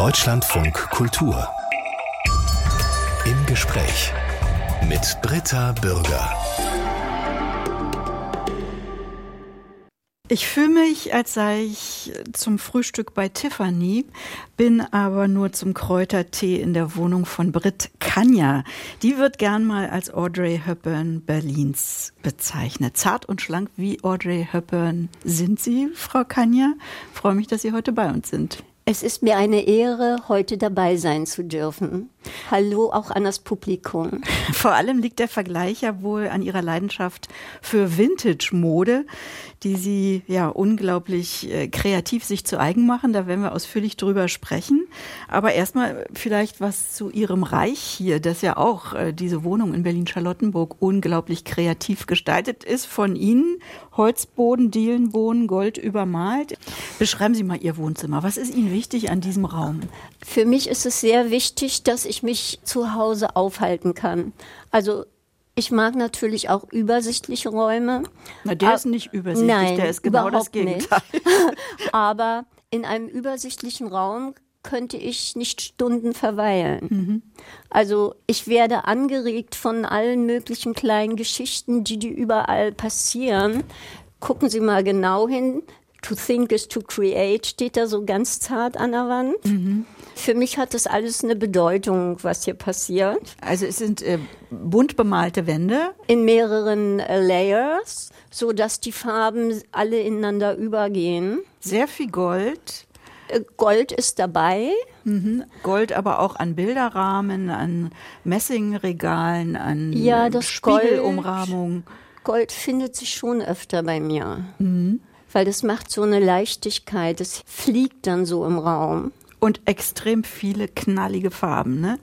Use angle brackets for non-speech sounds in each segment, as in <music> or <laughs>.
Deutschlandfunk Kultur. Im Gespräch mit Britta Bürger. Ich fühle mich, als sei ich zum Frühstück bei Tiffany, bin aber nur zum Kräutertee in der Wohnung von Brit Kanja. Die wird gern mal als Audrey Hepburn Berlins bezeichnet. Zart und schlank wie Audrey Hepburn sind Sie, Frau Kanja. Freue mich, dass Sie heute bei uns sind. Es ist mir eine Ehre, heute dabei sein zu dürfen. Hallo auch an das Publikum. <laughs> Vor allem liegt der Vergleich ja wohl an Ihrer Leidenschaft für Vintage-Mode, die Sie ja unglaublich äh, kreativ sich zu eigen machen. Da werden wir ausführlich drüber sprechen. Aber erstmal vielleicht was zu Ihrem Reich hier, das ja auch äh, diese Wohnung in Berlin-Charlottenburg unglaublich kreativ gestaltet ist von Ihnen. Holzboden, Dielenboden, Gold übermalt. Beschreiben Sie mal Ihr Wohnzimmer. Was ist Ihnen wichtig an diesem Raum? Für mich ist es sehr wichtig, dass ich mich zu Hause aufhalten kann. Also ich mag natürlich auch übersichtliche Räume. Na, der ist nicht übersichtlich, Nein, der ist genau das Gegenteil. Nicht. <laughs> <laughs> Aber in einem übersichtlichen Raum könnte ich nicht Stunden verweilen. Mhm. Also ich werde angeregt von allen möglichen kleinen Geschichten, die, die überall passieren. Gucken Sie mal genau hin. To think is to create steht da so ganz zart an der Wand. Mhm. Für mich hat das alles eine Bedeutung, was hier passiert. Also es sind äh, bunt bemalte Wände. In mehreren äh, Layers, so dass die Farben alle ineinander übergehen. Sehr viel Gold. Äh, Gold ist dabei. Mhm. Gold aber auch an Bilderrahmen, an Messingregalen, an ja, das Spiegelumrahmung. Gold, Gold findet sich schon öfter bei mir. Mhm. Weil das macht so eine Leichtigkeit, es fliegt dann so im Raum. Und extrem viele knallige Farben, ne?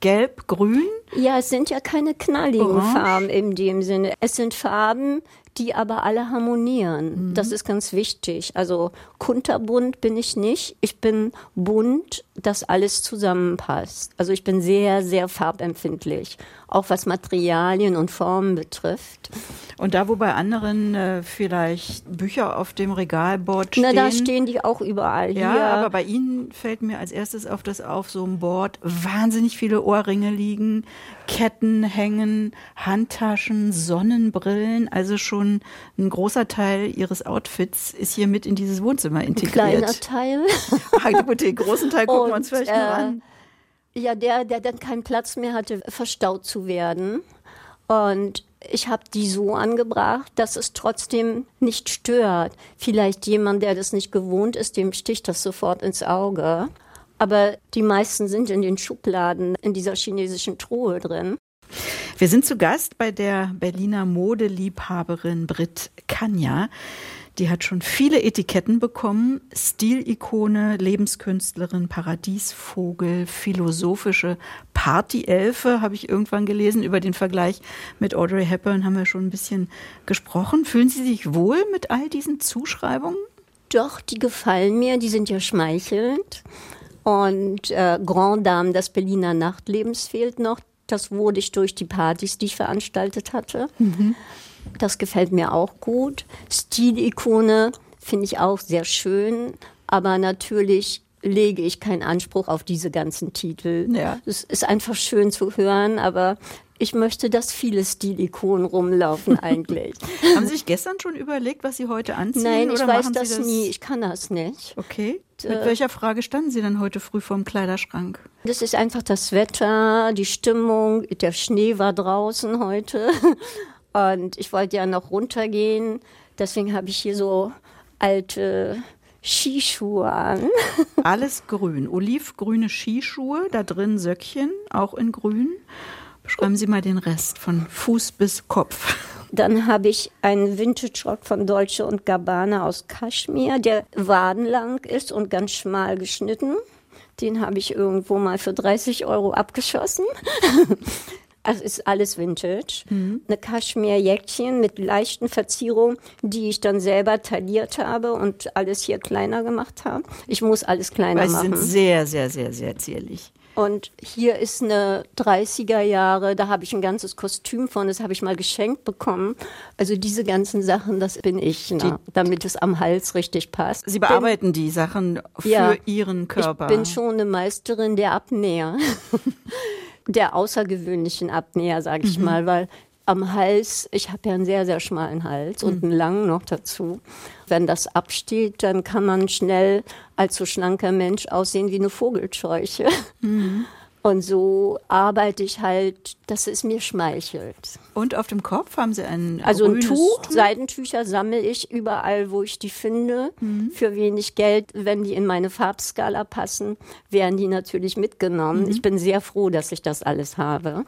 Gelb, grün? Ja, es sind ja keine knalligen Orange. Farben in dem Sinne. Es sind Farben, die aber alle harmonieren. Mhm. Das ist ganz wichtig. Also kunterbunt bin ich nicht. Ich bin bunt, dass alles zusammenpasst. Also ich bin sehr, sehr farbempfindlich, auch was Materialien und Formen betrifft. Und da, wo bei anderen äh, vielleicht Bücher auf dem Regalboard stehen. Na, da stehen die auch überall. Ja, hier. aber bei Ihnen fällt mir als erstes auf, dass auf so einem Board wahnsinnig viele Ohrringe liegen, Ketten hängen, Handtaschen, Sonnenbrillen. Also schon ein großer Teil Ihres Outfits ist hier mit in dieses Wohnzimmer integriert. Ein kleiner Teil. <laughs> ah, gut, den großen Teil gucken wir uns vielleicht äh, noch an. Ja, der, der dann keinen Platz mehr hatte, verstaut zu werden. Und ich habe die so angebracht, dass es trotzdem nicht stört. Vielleicht jemand, der das nicht gewohnt ist, dem sticht das sofort ins Auge. Aber die meisten sind in den Schubladen in dieser chinesischen Truhe drin. Wir sind zu Gast bei der Berliner Modeliebhaberin Brit Kanja. Die hat schon viele Etiketten bekommen. Stilikone, Lebenskünstlerin, Paradiesvogel, philosophische Partyelfe, habe ich irgendwann gelesen. Über den Vergleich mit Audrey Hepburn haben wir schon ein bisschen gesprochen. Fühlen Sie sich wohl mit all diesen Zuschreibungen? Doch, die gefallen mir. Die sind ja schmeichelnd. Und äh, Grand Dame des Berliner Nachtlebens fehlt noch. Das wurde ich durch die Partys, die ich veranstaltet hatte. Mhm. Das gefällt mir auch gut. Stilikone finde ich auch sehr schön, aber natürlich lege ich keinen Anspruch auf diese ganzen Titel. Ja. Es ist einfach schön zu hören, aber ich möchte, dass viele Stilikonen rumlaufen <laughs> eigentlich. Haben Sie sich gestern schon überlegt, was Sie heute anziehen? Nein, ich weiß das, das, nie. Ich kann das nicht. Okay. Mit äh, welcher Frage standen Sie denn heute früh vorm Kleiderschrank? Das ist einfach das Wetter, die Stimmung. Der Schnee war draußen heute. <laughs> Und ich wollte ja noch runtergehen. Deswegen habe ich hier so alte Skischuhe an. <laughs> Alles grün. Olivgrüne Skischuhe, da drin Söckchen, auch in grün. Beschreiben Sie mal den Rest von Fuß bis Kopf. Dann habe ich einen Vintage-Rock von Dolce und Gabbana aus Kaschmir, der wadenlang ist und ganz schmal geschnitten. Den habe ich irgendwo mal für 30 Euro abgeschossen. <laughs> Also ist alles Vintage. Mhm. Eine Kaschmir-Jäckchen mit leichten Verzierungen, die ich dann selber tailliert habe und alles hier kleiner gemacht habe. Ich muss alles kleiner Weil machen. Sie sind sehr, sehr, sehr, sehr zierlich. Und hier ist eine 30er Jahre, da habe ich ein ganzes Kostüm von, das habe ich mal geschenkt bekommen. Also diese ganzen Sachen, das bin ich, ne? damit es am Hals richtig passt. Sie bearbeiten bin, die Sachen für ja, Ihren Körper. Ich bin schon eine Meisterin der Abnäher. <laughs> der außergewöhnlichen Abnäher, sage ich mhm. mal, weil am Hals, ich habe ja einen sehr, sehr schmalen Hals und mhm. einen langen noch dazu. Wenn das absteht, dann kann man schnell als so schlanker Mensch aussehen wie eine Vogelscheuche. Mhm. <laughs> Und so arbeite ich halt, dass es mir schmeichelt. Und auf dem Kopf haben Sie ein Also ein Tuch, Tuch, Seidentücher sammle ich überall, wo ich die finde. Mhm. Für wenig Geld, wenn die in meine Farbskala passen, werden die natürlich mitgenommen. Mhm. Ich bin sehr froh, dass ich das alles habe.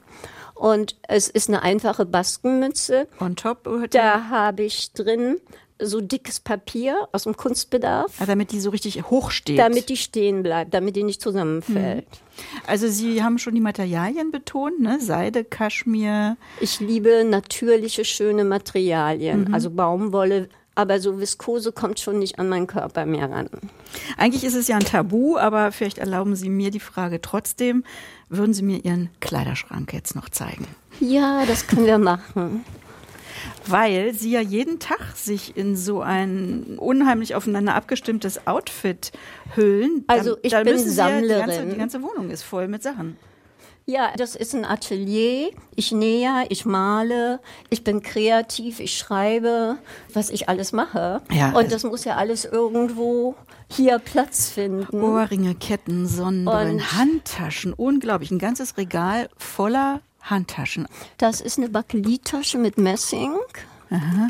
Und es ist eine einfache Baskenmütze. On top. Da habe ich drin so dickes Papier aus dem Kunstbedarf. Ah, damit die so richtig hoch steht. Damit die stehen bleibt, damit die nicht zusammenfällt. Hm. Also Sie haben schon die Materialien betont, ne? Seide, Kaschmir. Ich liebe natürliche, schöne Materialien. Mhm. Also Baumwolle, aber so Viskose kommt schon nicht an meinen Körper mehr ran. Eigentlich ist es ja ein Tabu, aber vielleicht erlauben Sie mir die Frage trotzdem. Würden Sie mir Ihren Kleiderschrank jetzt noch zeigen? Ja, das können wir machen. Weil Sie ja jeden Tag sich in so ein unheimlich aufeinander abgestimmtes Outfit hüllen. Also ich da bin Sammlerin. Ja, die, ganze, die ganze Wohnung ist voll mit Sachen. Ja, das ist ein Atelier. Ich nähe, ich male, ich bin kreativ, ich schreibe, was ich alles mache. Ja, und das muss ja alles irgendwo hier Platz finden. Ohrringe, Ketten, Sonnenbrillen, und Handtaschen, unglaublich. Ein ganzes Regal voller Handtaschen. Das ist eine Bakelittasche mit Messing. Aha.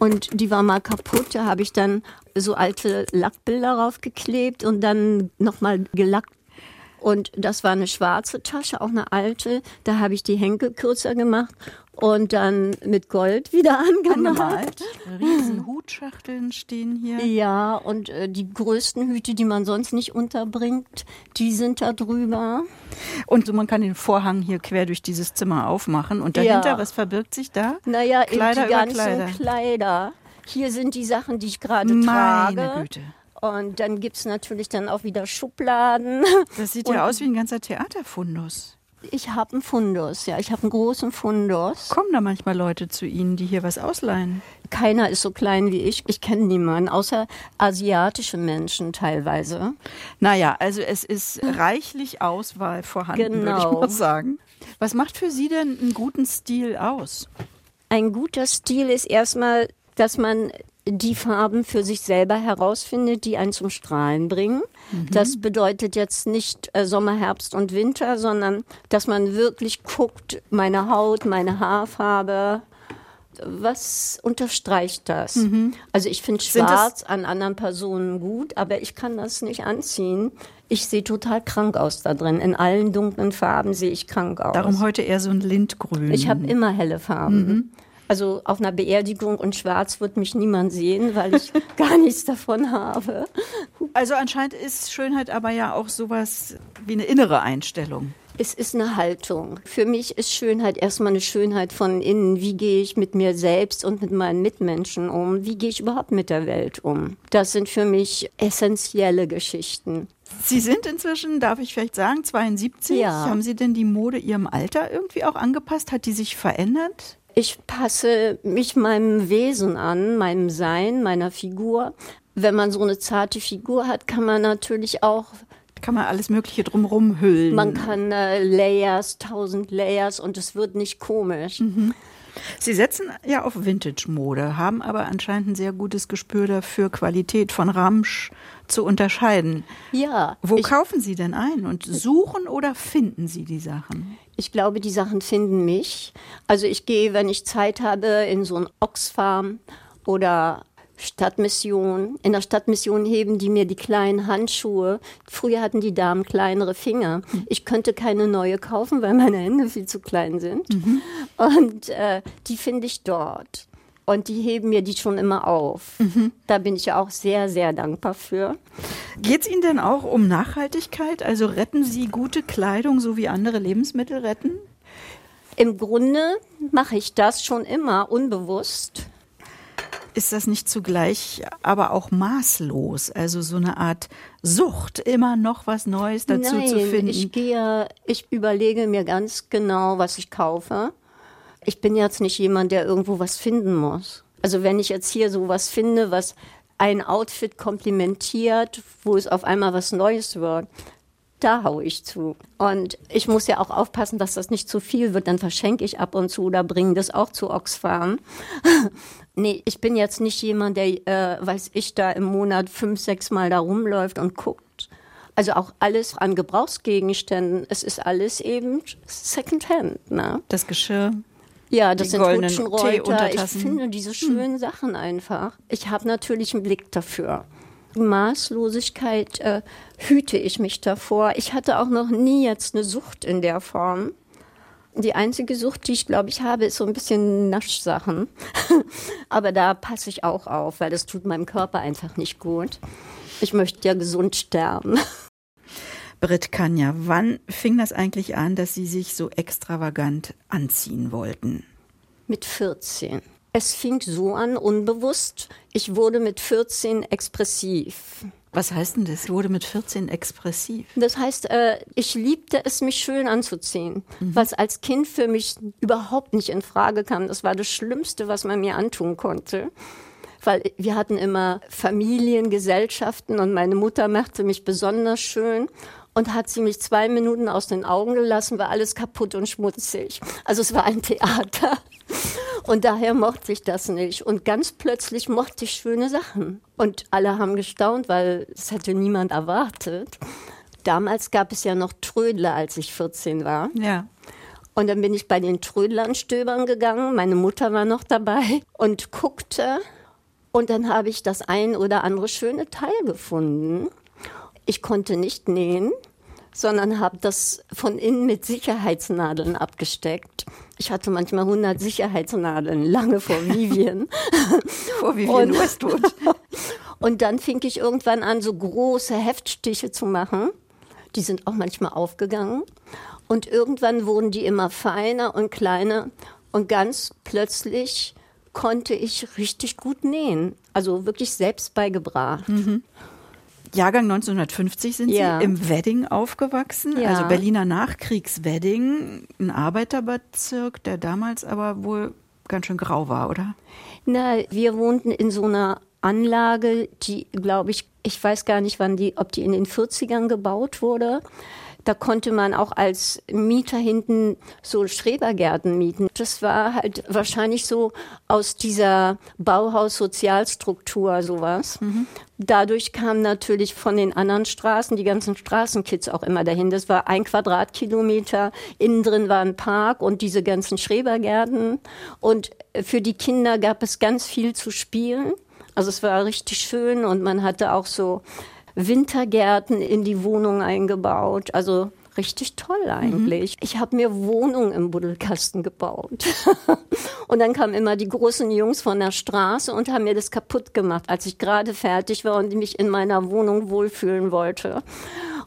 Und die war mal kaputt, da habe ich dann so alte Lackbilder raufgeklebt und dann nochmal gelackt und das war eine schwarze Tasche, auch eine alte. Da habe ich die Henkel kürzer gemacht und dann mit Gold wieder <laughs> angemalt. Riesen Hutschachteln stehen hier. Ja, und äh, die größten Hüte, die man sonst nicht unterbringt, die sind da drüber. Und so, man kann den Vorhang hier quer durch dieses Zimmer aufmachen. Und dahinter, ja. was verbirgt sich da? Naja, Kleider die ganzen Kleider. Kleider. Hier sind die Sachen, die ich gerade trage. Meine Güte. Und dann gibt es natürlich dann auch wieder Schubladen. Das sieht ja aus wie ein ganzer Theaterfundus. Ich habe einen Fundus, ja. Ich habe einen großen Fundus. Kommen da manchmal Leute zu Ihnen, die hier was ausleihen? Keiner ist so klein wie ich. Ich kenne niemanden, außer asiatische Menschen teilweise. Naja, also es ist reichlich Auswahl vorhanden, genau. würde ich genau. mal sagen. Was macht für Sie denn einen guten Stil aus? Ein guter Stil ist erstmal, dass man die Farben für sich selber herausfindet, die einen zum Strahlen bringen. Mhm. Das bedeutet jetzt nicht äh, Sommer, Herbst und Winter, sondern dass man wirklich guckt, meine Haut, meine Haarfarbe, was unterstreicht das? Mhm. Also ich finde Schwarz an anderen Personen gut, aber ich kann das nicht anziehen. Ich sehe total krank aus da drin. In allen dunklen Farben sehe ich krank aus. Darum heute eher so ein Lindgrün. Ich habe immer helle Farben. Mhm. Also auf einer Beerdigung und schwarz wird mich niemand sehen, weil ich <laughs> gar nichts davon habe. Also anscheinend ist Schönheit aber ja auch sowas wie eine innere Einstellung. Es ist eine Haltung. Für mich ist Schönheit erstmal eine Schönheit von innen. Wie gehe ich mit mir selbst und mit meinen Mitmenschen um? Wie gehe ich überhaupt mit der Welt um? Das sind für mich essentielle Geschichten. Sie sind inzwischen, darf ich vielleicht sagen, 72. Ja. Haben Sie denn die Mode Ihrem Alter irgendwie auch angepasst? Hat die sich verändert? Ich passe mich meinem Wesen an, meinem Sein, meiner Figur. Wenn man so eine zarte Figur hat, kann man natürlich auch kann man alles Mögliche drumherum hüllen. Man kann äh, Layers, tausend Layers und es wird nicht komisch. Mhm. Sie setzen ja auf Vintage-Mode, haben aber anscheinend ein sehr gutes Gespür dafür, Qualität von Ramsch zu unterscheiden. Ja. Wo kaufen Sie denn ein und suchen oder finden Sie die Sachen? Ich glaube, die Sachen finden mich. Also ich gehe, wenn ich Zeit habe, in so ein Oxfarm oder Stadtmission. In der Stadtmission heben die mir die kleinen Handschuhe. Früher hatten die Damen kleinere Finger. Ich könnte keine neue kaufen, weil meine Hände viel zu klein sind. Mhm. Und äh, die finde ich dort. Und die heben mir die schon immer auf. Mhm. Da bin ich ja auch sehr, sehr dankbar für. Geht es Ihnen denn auch um Nachhaltigkeit? Also retten Sie gute Kleidung, so wie andere Lebensmittel retten? Im Grunde mache ich das schon immer unbewusst. ist das nicht zugleich aber auch maßlos? Also so eine Art Sucht, immer noch was Neues dazu Nein, zu finden? Ich gehe, ich überlege mir ganz genau, was ich kaufe. Ich bin jetzt nicht jemand, der irgendwo was finden muss. Also wenn ich jetzt hier so was finde, was ein Outfit komplimentiert, wo es auf einmal was Neues wird, da haue ich zu. Und ich muss ja auch aufpassen, dass das nicht zu viel wird. Dann verschenke ich ab und zu oder bringe das auch zu Oxfam. <laughs> nee, ich bin jetzt nicht jemand, der, äh, weiß ich, da im Monat fünf, sechs Mal da rumläuft und guckt. Also auch alles an Gebrauchsgegenständen. Es ist alles eben Secondhand. Ne? Das Geschirr. Ja, das Die sind Rutschenreuter. Ich finde diese schönen Sachen einfach. Ich habe natürlich einen Blick dafür. Maßlosigkeit äh, hüte ich mich davor. Ich hatte auch noch nie jetzt eine Sucht in der Form. Die einzige Sucht, die ich glaube ich habe, ist so ein bisschen Naschsachen. <laughs> Aber da passe ich auch auf, weil das tut meinem Körper einfach nicht gut. Ich möchte ja gesund sterben. <laughs> Britt Kanja, wann fing das eigentlich an, dass Sie sich so extravagant anziehen wollten? Mit 14. Es fing so an, unbewusst. Ich wurde mit 14 expressiv. Was heißt denn das? Wurde mit 14 expressiv. Das heißt, äh, ich liebte es, mich schön anzuziehen, was als Kind für mich überhaupt nicht in Frage kam. Das war das Schlimmste, was man mir antun konnte. Weil wir hatten immer Familien, Gesellschaften und meine Mutter machte mich besonders schön. Und hat sie mich zwei Minuten aus den Augen gelassen, war alles kaputt und schmutzig. Also es war ein Theater. Und daher mochte ich das nicht. Und ganz plötzlich mochte ich schöne Sachen. Und alle haben gestaunt, weil es hätte niemand erwartet. Damals gab es ja noch Trödler, als ich 14 war. Ja. Und dann bin ich bei den Trödlern stöbern gegangen. Meine Mutter war noch dabei und guckte. Und dann habe ich das ein oder andere schöne Teil gefunden. Ich konnte nicht nähen, sondern habe das von innen mit Sicherheitsnadeln abgesteckt. Ich hatte manchmal 100 Sicherheitsnadeln, lange vor Vivian. <laughs> Vor Vivian Und- Westwood. <laughs> Und dann fing ich irgendwann an, so große Heftstiche zu machen. Die sind auch manchmal aufgegangen. Und irgendwann wurden die immer feiner und kleiner. Und ganz plötzlich konnte ich richtig gut nähen. Also wirklich selbst beigebracht. Jahrgang 1950 sind Ja. Sie im Wedding aufgewachsen, Ja. also Berliner Nachkriegswedding, ein Arbeiterbezirk, der damals aber wohl ganz schön grau war, oder? Na, wir wohnten in so einer Anlage, die, glaube ich, ich weiß gar nicht, wann die, ob die in den 40ern gebaut wurde. Da konnte man auch als Mieter hinten so Schrebergärten mieten. Das war halt wahrscheinlich so aus dieser Bauhaus-Sozialstruktur sowas. Dadurch kamen natürlich von den anderen Straßen die ganzen Straßenkids auch immer dahin. Das war ein Quadratkilometer. Innen drin war ein Park und diese ganzen Schrebergärten. Und für die Kinder gab es ganz viel zu spielen. Also es war richtig schön und man hatte auch so Wintergärten in die Wohnung eingebaut. Also richtig toll eigentlich. Ich habe mir Wohnungen im Buddelkasten gebaut. <laughs> und dann kamen immer die großen Jungs von der Straße und haben mir das kaputt gemacht, als ich gerade fertig war und mich in meiner Wohnung wohlfühlen wollte.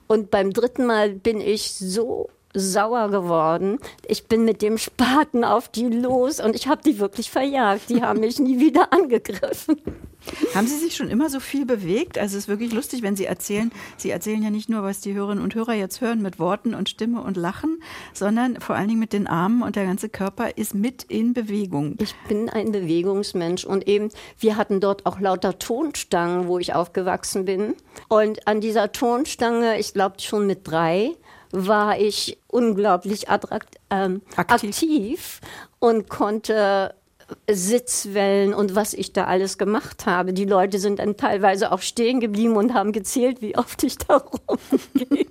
Und beim dritten Mal bin ich so sauer geworden. Ich bin mit dem Spaten auf die los und ich habe die wirklich verjagt. Die haben mich nie wieder angegriffen. Haben Sie sich schon immer so viel bewegt? Also es ist wirklich lustig, wenn Sie erzählen. Sie erzählen ja nicht nur, was die Hörerinnen und Hörer jetzt hören mit Worten und Stimme und Lachen, sondern vor allen Dingen mit den Armen und der ganze Körper ist mit in Bewegung. Ich bin ein Bewegungsmensch und eben, wir hatten dort auch lauter Tonstangen, wo ich aufgewachsen bin. Und an dieser Tonstange, ich glaube schon mit drei, war ich unglaublich ähm, Aktiv. aktiv. und konnte Sitzwellen und was ich da alles gemacht habe. Die Leute sind dann teilweise auch stehen geblieben und haben gezählt, wie oft ich da <laughs> rumging.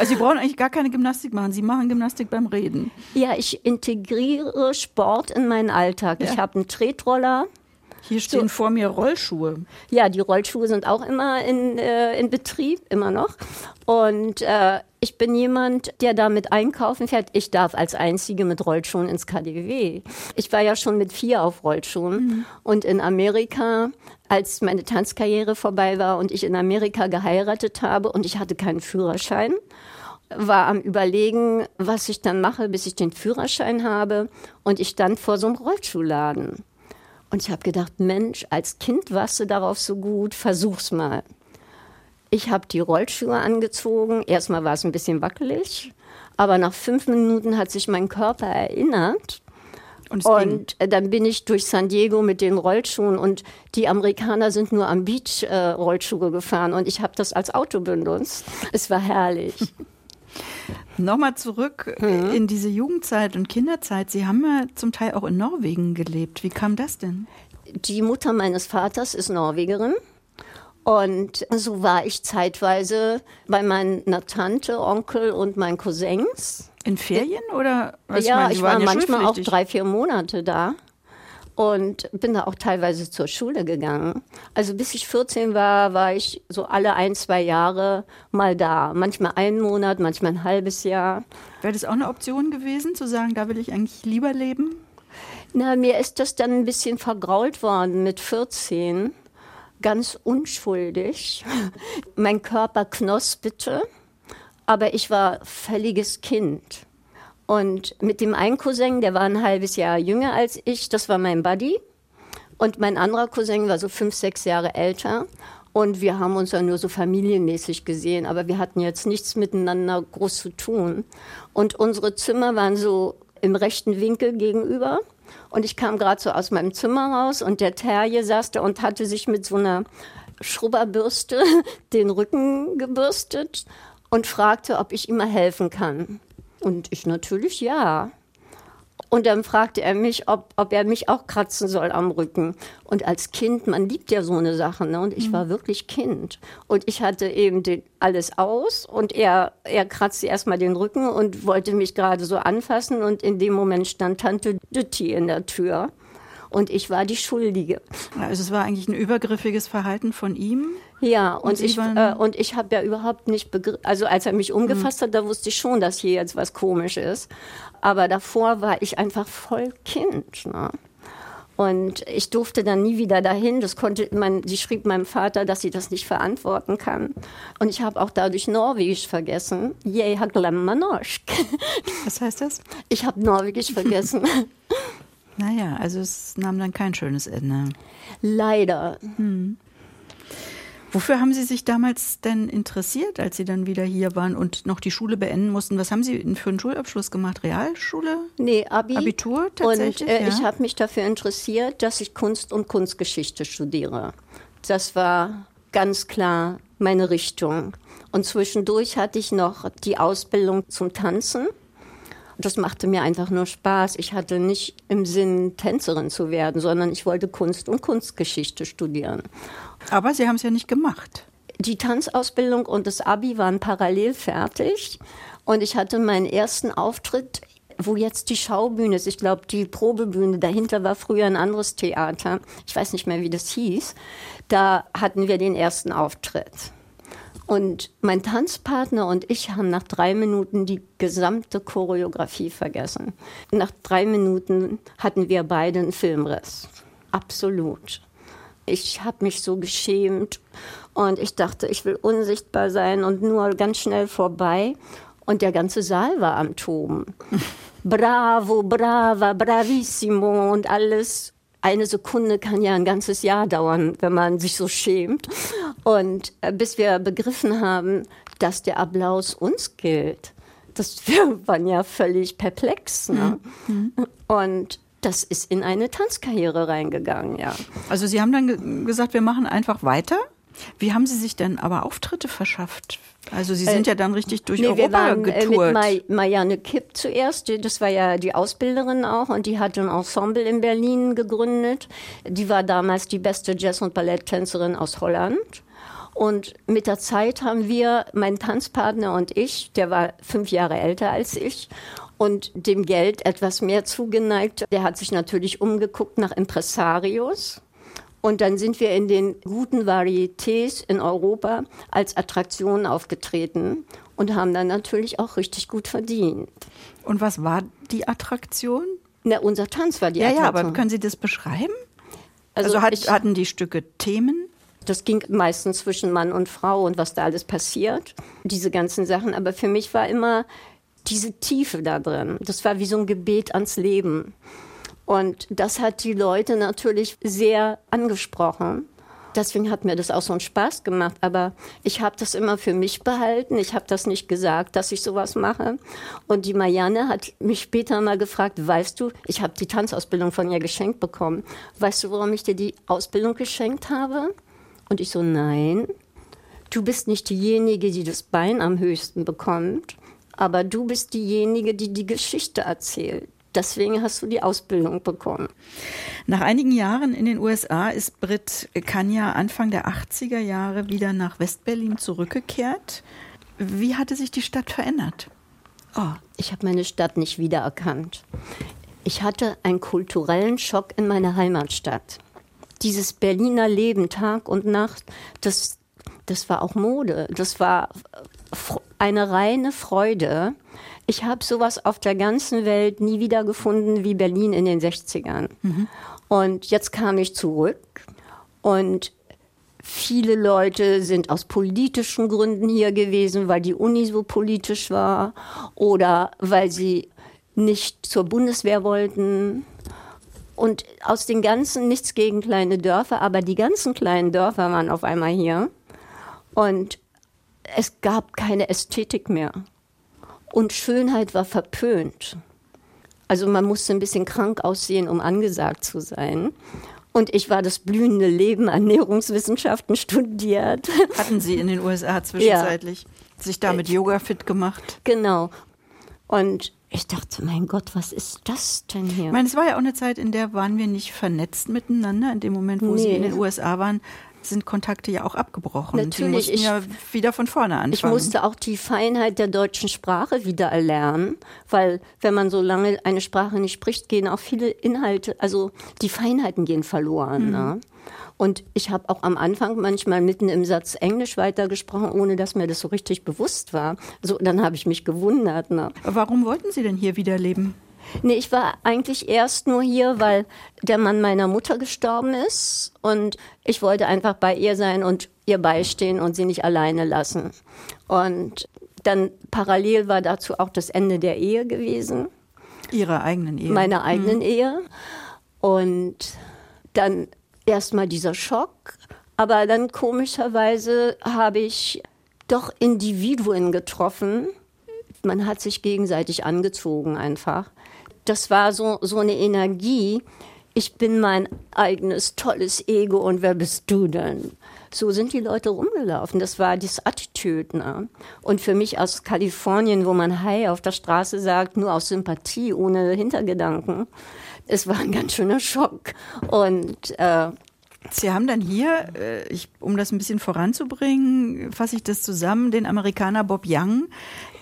Also Sie brauchen eigentlich gar keine Gymnastik machen. Sie machen Gymnastik beim Reden. Ja, ich integriere Sport in meinen Alltag. Ich Ja. habe einen Tretroller. Hier stehen vor mir Rollschuhe. Ja, die Rollschuhe sind auch immer in, äh, in Betrieb, immer noch. Und äh, ich bin jemand, der damit einkaufen fährt. Ich darf als Einzige mit Rollschuhen ins KDW. Ich war ja schon mit vier auf Rollschuhen. Und in Amerika, als meine Tanzkarriere vorbei war und ich in Amerika geheiratet habe und ich hatte keinen Führerschein, war am Überlegen, was ich dann mache, bis ich den Führerschein habe. Und ich stand vor so einem Rollschuhladen. Und ich habe gedacht, Mensch, als Kind warst du darauf so gut, versuch's mal. Ich habe die Rollschuhe angezogen. Erstmal war es ein bisschen wackelig, aber nach fünf Minuten hat sich mein Körper erinnert. Und, und äh, dann bin ich durch San Diego mit den Rollschuhen und die Amerikaner sind nur am Beach äh, Rollschuhe gefahren und ich habe das als Auto benutzt. Es war herrlich. <laughs> Nochmal zurück mhm. in diese Jugendzeit und Kinderzeit. Sie haben ja zum Teil auch in Norwegen gelebt. Wie kam das denn? Die Mutter meines Vaters ist Norwegerin. Und so war ich zeitweise bei meiner Tante, Onkel und meinen Cousins. In Ferien oder? Was ja, ich, ich war ja manchmal auch drei, vier Monate da und bin da auch teilweise zur Schule gegangen. Also bis ich 14 war, war ich so alle ein, zwei Jahre mal da. Manchmal einen Monat, manchmal ein halbes Jahr. Wäre das auch eine Option gewesen, zu sagen, da will ich eigentlich lieber leben? Na, mir ist das dann ein bisschen vergrault worden mit 14. Ganz unschuldig. mein Körper knospete, aber ich war völliges Kind. Und mit dem einen Cousin, der war ein halbes Jahr jünger als ich, das war mein Buddy. Und mein anderer Cousin war so fünf, sechs Jahre älter. Und wir haben uns ja nur so familienmäßig gesehen, aber wir hatten jetzt nichts miteinander groß zu tun. Und unsere Zimmer waren so im rechten Winkel gegenüber. Und ich kam gerade so aus meinem Zimmer raus und der Terrier saß da und hatte sich mit so einer Schrubberbürste <laughs> den Rücken gebürstet und fragte, ob ich ihm mal helfen kann. Und ich natürlich ja. Und dann fragte er mich, ob, ob er mich auch kratzen soll am Rücken. Und als Kind, man liebt ja so eine Sache, ne? Und ich mhm. war wirklich Kind. Und ich hatte eben den, alles aus und er, er kratzte erstmal den Rücken und wollte mich gerade so anfassen. Und in dem Moment stand Tante Dütti in der Tür. Und ich war die Schuldige. Also es war eigentlich ein übergriffiges Verhalten von ihm? Ja, und, und ich, äh, und ich habe ja überhaupt nicht begriffen, also als er mich umgefasst mhm. hat, da wusste ich schon, dass hier jetzt was komisch ist. Aber davor war ich einfach voll Kind. Ne? Und ich durfte dann nie wieder dahin. Das konnte man, sie schrieb meinem Vater, dass sie das nicht verantworten kann. Und ich habe auch dadurch Norwegisch vergessen. Je norsk. <laughs> Was heißt das? Ich habe Norwegisch <laughs> vergessen. naja, also es nahm dann kein schönes Ende. Leider. Hm. Wofür haben Sie sich damals denn interessiert, als Sie dann wieder hier waren und noch die Schule beenden mussten? Was haben Sie für einen Schulabschluss gemacht? Realschule? Nee, Abi. Abitur tatsächlich? Und äh, ja? ich habe mich dafür interessiert, dass ich Kunst und Kunstgeschichte studiere. Das war ganz klar meine Richtung. Und zwischendurch hatte ich noch die Ausbildung zum Tanzen. Das machte mir einfach nur Spaß. Ich hatte nicht im Sinn, Tänzerin zu werden, sondern ich wollte Kunst und Kunstgeschichte studieren. Aber Sie haben es ja nicht gemacht. Die Tanzausbildung und das Abi waren parallel fertig. Und ich hatte meinen ersten Auftritt, wo jetzt die Schaubühne ist. Ich glaube, die Probebühne dahinter war früher ein anderes Theater. Ich weiß nicht mehr, wie das hieß. Da hatten wir den ersten Auftritt. Und mein Tanzpartner und ich haben nach drei Minuten die gesamte Choreografie vergessen. Nach drei Minuten hatten wir beide einen Filmriss. Absolut. Ich habe mich so geschämt und ich dachte, ich will unsichtbar sein und nur ganz schnell vorbei. Und der ganze Saal war am Toben. <laughs> Bravo, brava, bravissimo und alles. Eine Sekunde kann ja ein ganzes Jahr dauern, wenn man sich so schämt. Und äh, bis wir begriffen haben, dass der Applaus uns gilt. Das, <laughs> wir waren ja völlig perplex. Ne? Mhm. Und das ist in eine Tanzkarriere reingegangen, ja. Also Sie haben dann ge gesagt, wir machen einfach weiter? Wie haben Sie sich denn aber Auftritte verschafft? Also Sie sind äh, ja dann richtig durch nee, Europa wir waren, getourt. Äh, mit Marianne Kipp zuerst, das war ja die Ausbilderin auch und die hat ein Ensemble in Berlin gegründet. Die war damals die beste Jazz- und Balletttänzerin aus Holland. Und mit der Zeit haben wir, mein Tanzpartner und ich, der war fünf Jahre älter als ich und dem Geld etwas mehr zugeneigt. Der hat sich natürlich umgeguckt nach Impresarios. Und dann sind wir in den guten Varietés in Europa als Attraktion aufgetreten und haben dann natürlich auch richtig gut verdient. Und was war die Attraktion? Na, unser Tanz war die ja, Attraktion. Ja, aber können Sie das beschreiben? Also, also hat, ich, hatten die Stücke Themen? Das ging meistens zwischen Mann und Frau und was da alles passiert, diese ganzen Sachen. Aber für mich war immer diese Tiefe da drin. Das war wie so ein Gebet ans Leben. Und das hat die Leute natürlich sehr angesprochen. Deswegen hat mir das auch so einen Spaß gemacht. Aber ich habe das immer für mich behalten. Ich habe das nicht gesagt, dass ich sowas mache. Und die Marianne hat mich später mal gefragt, weißt du, ich habe die Tanzausbildung von ihr geschenkt bekommen. Weißt du, warum ich dir die Ausbildung geschenkt habe? Und ich so, nein, du bist nicht diejenige, die das Bein am höchsten bekommt, aber du bist diejenige, die die Geschichte erzählt. Deswegen hast du die Ausbildung bekommen. Nach einigen Jahren in den USA ist Britt Kanya Anfang der 80er Jahre wieder nach Westberlin zurückgekehrt. Wie hatte sich die Stadt verändert? Oh, ich habe meine Stadt nicht wiedererkannt. Ich hatte einen kulturellen Schock in meiner Heimatstadt. Dieses Berliner Leben Tag und Nacht, das, das war auch Mode. Das war eine reine Freude. Ich habe sowas auf der ganzen Welt nie wieder gefunden wie Berlin in den 60ern. Mhm. Und jetzt kam ich zurück und viele Leute sind aus politischen Gründen hier gewesen, weil die Uni so politisch war oder weil sie nicht zur Bundeswehr wollten. Und aus den ganzen, nichts gegen kleine Dörfer, aber die ganzen kleinen Dörfer waren auf einmal hier. Und es gab keine Ästhetik mehr. Und Schönheit war verpönt. Also man musste ein bisschen krank aussehen, um angesagt zu sein. Und ich war das blühende Leben Ernährungswissenschaften studiert. <laughs> Hatten Sie in den USA zwischenzeitlich ja. sich da mit Yoga fit gemacht? Genau. Und ich dachte, mein Gott, was ist das denn hier? Ich meine, es war ja auch eine Zeit, in der waren wir nicht vernetzt miteinander. In dem Moment, wo nee. Sie in den USA waren, sind Kontakte ja auch abgebrochen. Natürlich. Sie mussten ja wieder von vorne anfangen. Ich musste auch die Feinheit der deutschen Sprache wieder erlernen, weil wenn man so lange eine Sprache nicht spricht, gehen auch viele Inhalte, also die Feinheiten gehen verloren. Mhm. Ne? Und ich habe auch am Anfang manchmal mitten im Satz Englisch weitergesprochen, ohne dass mir das so richtig bewusst war. So, dann habe ich mich gewundert. Ne? Warum wollten Sie denn hier wieder leben? Nee, ich war eigentlich erst nur hier, weil der Mann meiner Mutter gestorben ist und ich wollte einfach bei ihr sein und ihr beistehen und sie nicht alleine lassen. Und dann parallel war dazu auch das Ende der Ehe gewesen. Ihrer eigenen Ehe? Meiner eigenen mhm. Ehe. Und dann erstmal dieser Schock, aber dann komischerweise habe ich doch Individuen getroffen. Man hat sich gegenseitig angezogen einfach das war so, so eine Energie. Ich bin mein eigenes tolles Ego und wer bist du denn? So sind die Leute rumgelaufen. Das war das Attitüde. Ne? Und für mich aus Kalifornien, wo man Hi auf der Straße sagt, nur aus Sympathie, ohne Hintergedanken, es war ein ganz schöner Schock. Und äh, Sie haben dann hier, äh, ich, um das ein bisschen voranzubringen, fasse ich das zusammen, den Amerikaner Bob Young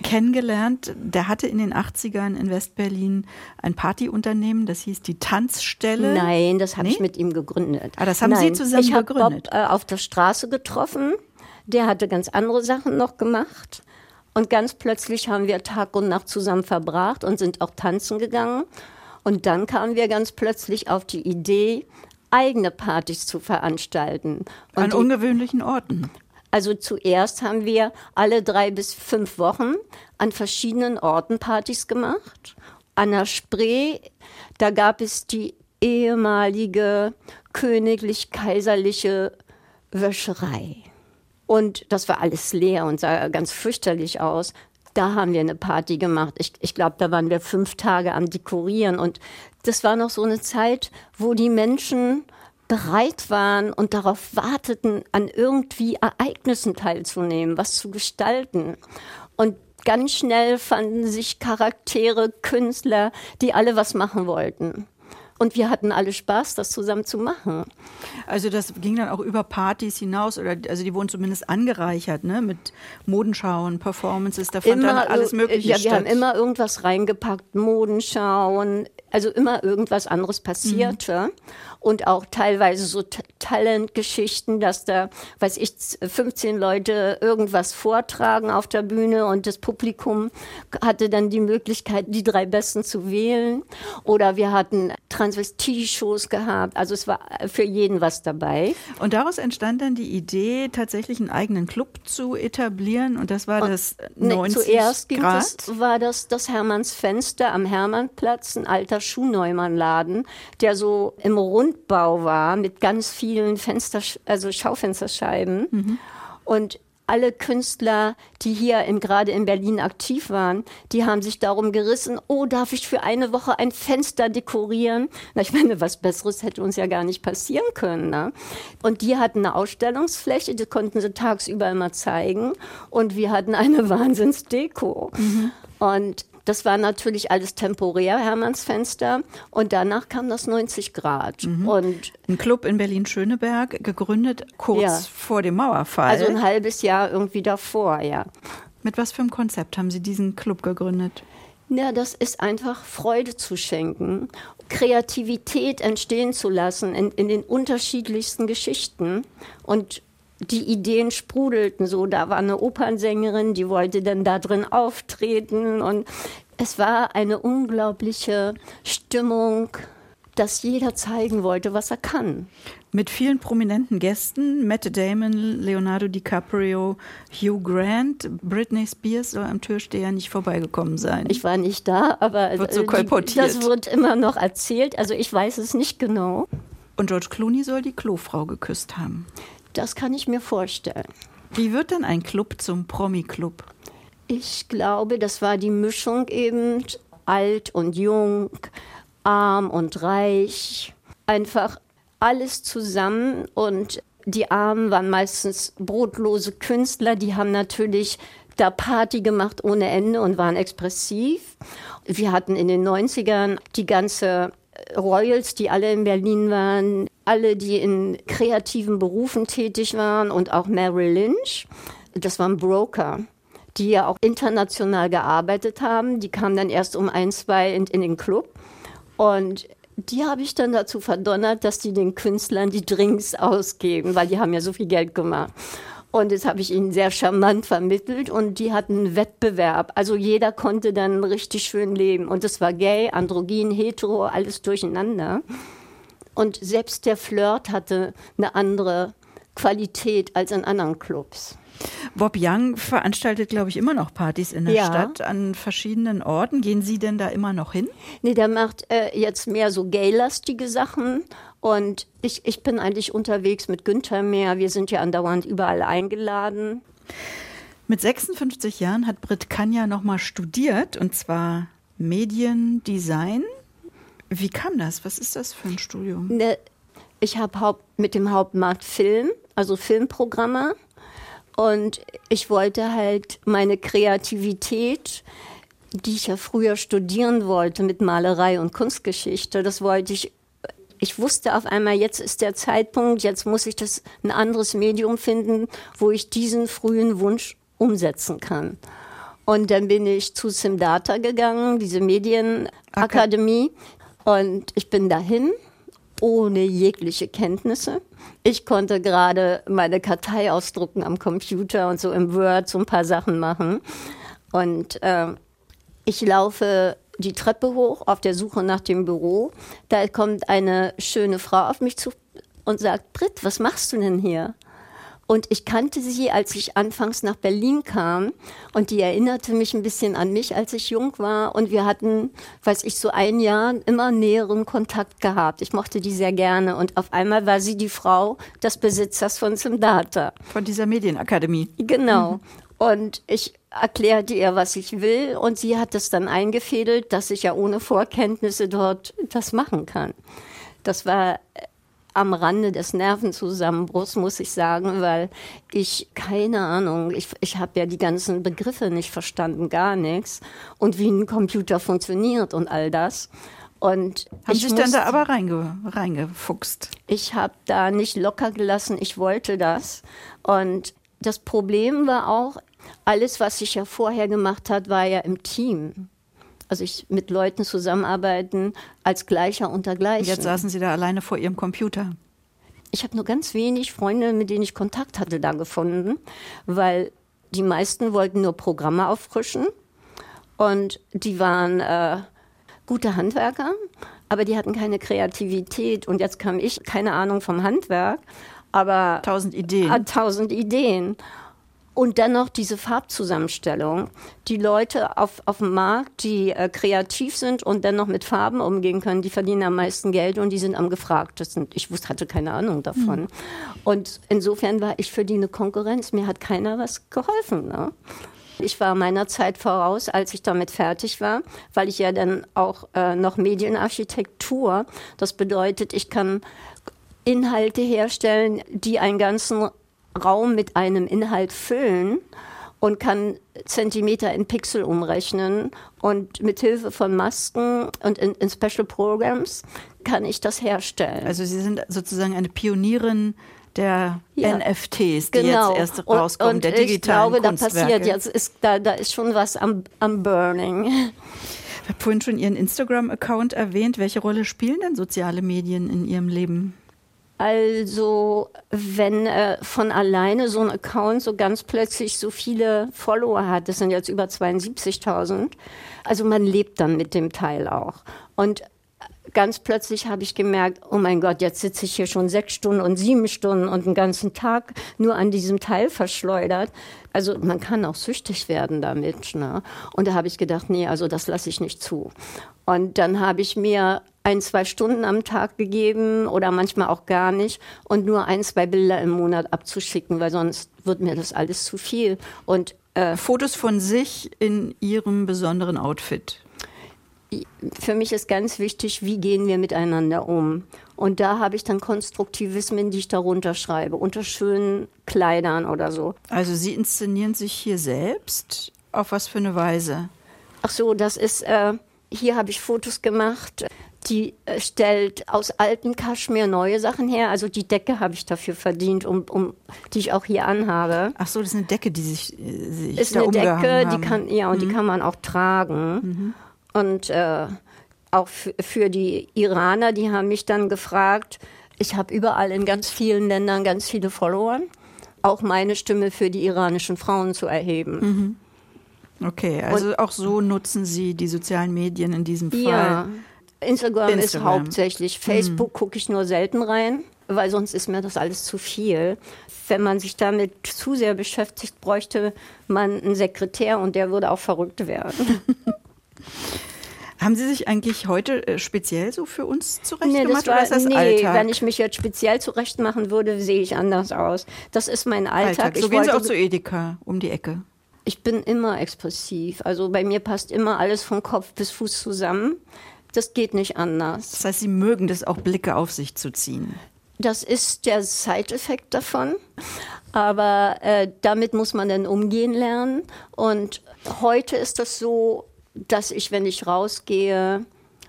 kennengelernt. Der hatte in den 80ern in Westberlin ein Partyunternehmen, das hieß die Tanzstelle. Nein, das habe nee? ich mit ihm gegründet. Ah, das haben Nein, Sie zusammen ich gegründet? Ich habe Bob äh, auf der Straße getroffen. Der hatte ganz andere Sachen noch gemacht. Und ganz plötzlich haben wir Tag und Nacht zusammen verbracht und sind auch tanzen gegangen. Und dann kamen wir ganz plötzlich auf die Idee, eigene Partys zu veranstalten. Und An ungewöhnlichen Orten. Also zuerst haben wir alle drei bis fünf Wochen an verschiedenen Orten Partys gemacht. An der Spree, da gab es die ehemalige königlich-kaiserliche Wäscherei. Und das war alles leer und sah ganz fürchterlich aus. Da haben wir eine Party gemacht. Ich, ich glaube, da waren wir fünf Tage am Dekorieren. Und das war noch so eine Zeit, wo die Menschen bereit waren und darauf warteten, an irgendwie Ereignissen teilzunehmen, was zu gestalten. Und ganz schnell fanden sich Charaktere, Künstler, die alle was machen wollten. Und wir hatten alle Spaß, das zusammen zu machen. Also das ging dann auch über Partys hinaus oder also die wurden zumindest angereichert, ne? Mit Modenschauen, Performances, da fand immer, dann alles Mögliche ja, statt. wir haben immer irgendwas reingepackt, Modenschauen, also immer irgendwas anderes passierte. Mhm und auch teilweise so Talentgeschichten, dass da, weiß ich, 15 Leute irgendwas vortragen auf der Bühne und das Publikum hatte dann die Möglichkeit, die drei Besten zu wählen. Oder wir hatten Transvestie-Shows gehabt. Also es war für jeden was dabei. Und daraus entstand dann die Idee, tatsächlich einen eigenen Club zu etablieren. Und das war und, das 90 ne, Zuerst Grad. Es, war das das Hermanns Fenster am Hermannplatz, ein alter Schuhneumann-Laden, der so im Rundbau war mit ganz vielen Fenster, also Schaufensterscheiben. Mhm. Und alle Künstler, die hier in, gerade in Berlin aktiv waren, die haben sich darum gerissen, oh, darf ich für eine Woche ein Fenster dekorieren? Na, ich meine, was Besseres hätte uns ja gar nicht passieren können. Ne? Und die hatten eine Ausstellungsfläche, die konnten sie tagsüber immer zeigen. Und wir hatten eine <laughs> Wahnsinnsdeko. Mhm. Und das war natürlich alles temporär, Hermanns Fenster. Und danach kam das 90 Grad. Mhm. Und ein Club in Berlin-Schöneberg, gegründet kurz ja. vor dem Mauerfall. Also ein halbes Jahr irgendwie davor, ja. Mit was für einem Konzept haben Sie diesen Club gegründet? Ja, das ist einfach Freude zu schenken, Kreativität entstehen zu lassen in, in den unterschiedlichsten Geschichten. Und die Ideen sprudelten so. Da war eine Opernsängerin, die wollte dann da drin auftreten und es war eine unglaubliche Stimmung, dass jeder zeigen wollte, was er kann. Mit vielen prominenten Gästen, Matt Damon, Leonardo DiCaprio, Hugh Grant, Britney Spears soll am Türsteher nicht vorbeigekommen sein. Ich war nicht da, aber wird so kolportiert. das wird immer noch erzählt. Also ich weiß es nicht genau. Und George Clooney soll die Klofrau geküsst haben. Das kann ich mir vorstellen. Wie wird denn ein Club zum Promi-Club? Ich glaube, das war die Mischung eben alt und jung, arm und reich. Einfach alles zusammen und die Armen waren meistens brotlose Künstler, die haben natürlich da Party gemacht ohne Ende und waren expressiv. Wir hatten in den 90ern die ganze Royals, die alle in Berlin waren, alle, die in kreativen Berufen tätig waren und auch Mary Lynch. Das waren Broker, die ja auch international gearbeitet haben. Die kamen dann erst um ein, zwei in, in den Club. Und die habe ich dann dazu verdonnert, dass die den Künstlern die Drinks ausgeben, weil die haben ja so viel Geld gemacht. Und das habe ich ihnen sehr charmant vermittelt und die hatten einen Wettbewerb. Also jeder konnte dann richtig schön leben. Und es war gay, androgyn, hetero, alles durcheinander. Und selbst der Flirt hatte eine andere Qualität als in anderen Clubs. Bob Young veranstaltet, glaube ich, immer noch Partys in der ja. Stadt an verschiedenen Orten. Gehen Sie denn da immer noch hin? Nee, der macht äh, jetzt mehr so gay-lastige Sachen. Und ich, ich bin eigentlich unterwegs mit Günther mehr. Wir sind ja andauernd überall eingeladen. Mit 56 Jahren hat Britt Kanja nochmal studiert und zwar Mediendesign. Wie kam das? Was ist das für ein Studium? Ne, ich habe mit dem Hauptmarkt Film, also Filmprogramme. Und ich wollte halt meine Kreativität, die ich ja früher studieren wollte mit Malerei und Kunstgeschichte, das wollte ich. Ich wusste auf einmal, jetzt ist der Zeitpunkt, jetzt muss ich das ein anderes Medium finden, wo ich diesen frühen Wunsch umsetzen kann. Und dann bin ich zu Simdata gegangen, diese Medienakademie. Und ich bin dahin ohne jegliche Kenntnisse. Ich konnte gerade meine Kartei ausdrucken am Computer und so im Word so ein paar Sachen machen. Und äh, ich laufe die Treppe hoch auf der Suche nach dem Büro. Da kommt eine schöne Frau auf mich zu und sagt, Britt, was machst du denn hier? Und ich kannte sie, als ich anfangs nach Berlin kam. Und die erinnerte mich ein bisschen an mich, als ich jung war. Und wir hatten, weiß ich, so ein Jahr immer näheren Kontakt gehabt. Ich mochte die sehr gerne. Und auf einmal war sie die Frau des Besitzers von Simdata. Von dieser Medienakademie. Genau. Mhm. Und ich erklärte ihr, was ich will. Und sie hat es dann eingefädelt, dass ich ja ohne Vorkenntnisse dort das machen kann. Das war am Rande des Nervenzusammenbruchs, muss ich sagen, weil ich keine Ahnung, ich, ich habe ja die ganzen Begriffe nicht verstanden, gar nichts und wie ein Computer funktioniert und all das. Und Haben sich dann da aber reinge, reingefuchst? Ich habe da nicht locker gelassen, ich wollte das. Und das Problem war auch, alles, was ich ja vorher gemacht hat, war ja im Team also ich mit Leuten zusammenarbeiten als Gleicher unter Gleichen. Jetzt saßen Sie da alleine vor Ihrem Computer. Ich habe nur ganz wenig Freunde, mit denen ich Kontakt hatte, da gefunden, weil die meisten wollten nur Programme auffrischen und die waren äh, gute Handwerker, aber die hatten keine Kreativität und jetzt kam ich, keine Ahnung vom Handwerk, aber tausend Ideen. Äh, tausend Ideen. Und dann noch diese Farbzusammenstellung. Die Leute auf, auf dem Markt, die äh, kreativ sind und dann noch mit Farben umgehen können, die verdienen am meisten Geld und die sind am gefragtesten. Ich wusste, hatte keine Ahnung davon. Mhm. Und insofern war ich für die eine Konkurrenz. Mir hat keiner was geholfen. Ne? Ich war meiner Zeit voraus, als ich damit fertig war, weil ich ja dann auch äh, noch Medienarchitektur, das bedeutet, ich kann Inhalte herstellen, die einen ganzen Raum mit einem Inhalt füllen und kann Zentimeter in Pixel umrechnen. Und mit Hilfe von Masken und in, in, Special Programs kann ich das herstellen. Also Sie sind sozusagen eine Pionierin der ja, NFTs, die genau. jetzt erst rauskommen, und, und der digitalen Ich glaube, da passiert jetzt, ist, da, da ist schon was am, am Burning. Ich habe vorhin schon Ihren Instagram-Account erwähnt. Welche Rolle spielen denn soziale Medien in Ihrem Leben? Also wenn äh, von alleine so ein Account so ganz plötzlich so viele Follower hat, das sind jetzt über 72.000, also man lebt dann mit dem Teil auch. Und ganz plötzlich habe ich gemerkt, oh mein Gott, jetzt sitze ich hier schon sechs Stunden und sieben Stunden und einen ganzen Tag nur an diesem Teil verschleudert. Also man kann auch süchtig werden damit. Ne? Und da habe ich gedacht, nee, also das lasse ich nicht zu. Und dann habe ich mir ein, zwei Stunden am Tag gegeben oder manchmal auch gar nicht und nur ein, zwei Bilder im Monat abzuschicken, weil sonst wird mir das alles zu viel. Und äh, Fotos von sich in ihrem besonderen Outfit. Für mich ist ganz wichtig, wie gehen wir miteinander um. Und da habe ich dann Konstruktivismen, die ich darunter schreibe, unter schönen Kleidern oder so. Also Sie inszenieren sich hier selbst? Auf was für eine Weise? Ach so, das ist, äh, hier habe ich Fotos gemacht die äh, stellt aus altem Kaschmir neue Sachen her. Also die Decke habe ich dafür verdient, um, um, die ich auch hier anhabe. Ach so, das ist eine Decke, die sich, äh, sich ist da eine Decke, haben. die kann ja und mhm. die kann man auch tragen. Mhm. Und äh, auch für die Iraner, die haben mich dann gefragt. Ich habe überall in ganz vielen Ländern ganz viele Follower, auch meine Stimme für die iranischen Frauen zu erheben. Mhm. Okay, also und, auch so nutzen Sie die sozialen Medien in diesem Fall. Ja, Instagram, Instagram. ist hauptsächlich. Mhm. Facebook mhm. gucke ich nur selten rein, weil sonst ist mir das alles zu viel. Wenn man sich damit zu sehr beschäftigt, bräuchte man einen Sekretär und der würde auch verrückt werden. <laughs> Haben Sie sich eigentlich heute äh, speziell so für uns zurechtgemacht nee, das war, oder ist das nee, Alltag? wenn ich mich jetzt speziell zurechtmachen würde, sehe ich anders aus. Das ist mein Alltag. Alltag. So ich gehen Sie auch zu Edeka um die Ecke. Ich bin immer expressiv. Also bei mir passt immer alles von Kopf bis Fuß zusammen. Das geht nicht anders. Das heißt, Sie mögen das auch, Blicke auf sich zu ziehen. Das ist der Side-Effekt davon. Aber äh, damit muss man dann umgehen lernen. Und heute ist das so, dass ich, wenn ich rausgehe,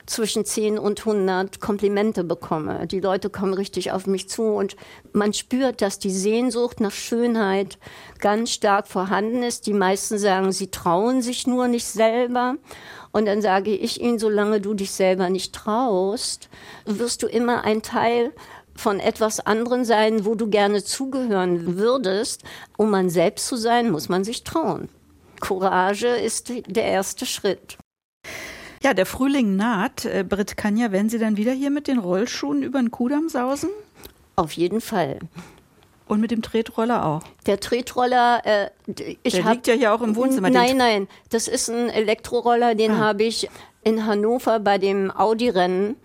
zwischen 10 und 100 Komplimente bekomme. Die Leute kommen richtig auf mich zu und man spürt, dass die Sehnsucht nach Schönheit ganz stark vorhanden ist. Die meisten sagen, sie trauen sich nur nicht selber. Und dann sage ich ihnen, solange du dich selber nicht traust, wirst du immer ein Teil von etwas anderen sein, wo du gerne zugehören würdest. Um man selbst zu sein, muss man sich trauen. Courage ist der erste Schritt. Ja, der Frühling naht. Äh, Britt Kanja, werden Sie dann wieder hier mit den Rollschuhen über den Kudamm sausen? Auf jeden Fall. Und mit dem Tretroller auch? Der Tretroller, äh, ich Der hab, liegt ja hier auch im Wohnzimmer. Nein, nein, das ist ein Elektroroller, den ah. habe ich in Hannover bei dem Audi-Rennen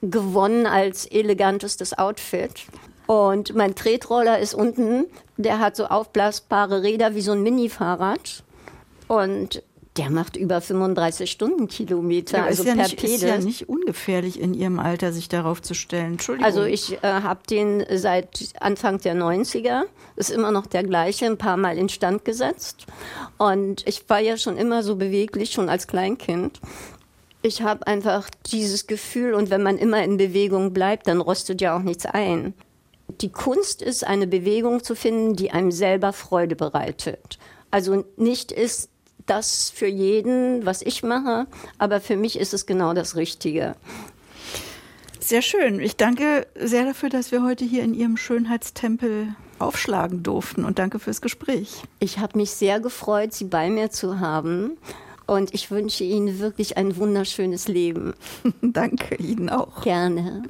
gewonnen als elegantestes Outfit. Und mein Tretroller ist unten, der hat so aufblasbare Räder wie so ein Mini-Fahrrad. Und der macht über 35 Stundenkilometer, ja, also ist ja per nicht. Ist ja nicht ungefährlich in Ihrem Alter, sich darauf zu stellen. Entschuldigung. Also ich äh, habe den seit Anfang der 90er, ist immer noch der gleiche, ein paar Mal instand gesetzt. Und ich war ja schon immer so beweglich, schon als Kleinkind. Ich habe einfach dieses Gefühl, und wenn man immer in Bewegung bleibt, dann rostet ja auch nichts ein. Die Kunst ist, eine Bewegung zu finden, die einem selber Freude bereitet. Also nicht ist das für jeden, was ich mache, aber für mich ist es genau das Richtige. Sehr schön. Ich danke sehr dafür, dass wir heute hier in Ihrem Schönheitstempel aufschlagen durften und danke fürs Gespräch. Ich habe mich sehr gefreut, Sie bei mir zu haben und ich wünsche Ihnen wirklich ein wunderschönes Leben. <laughs> danke Ihnen auch. Gerne.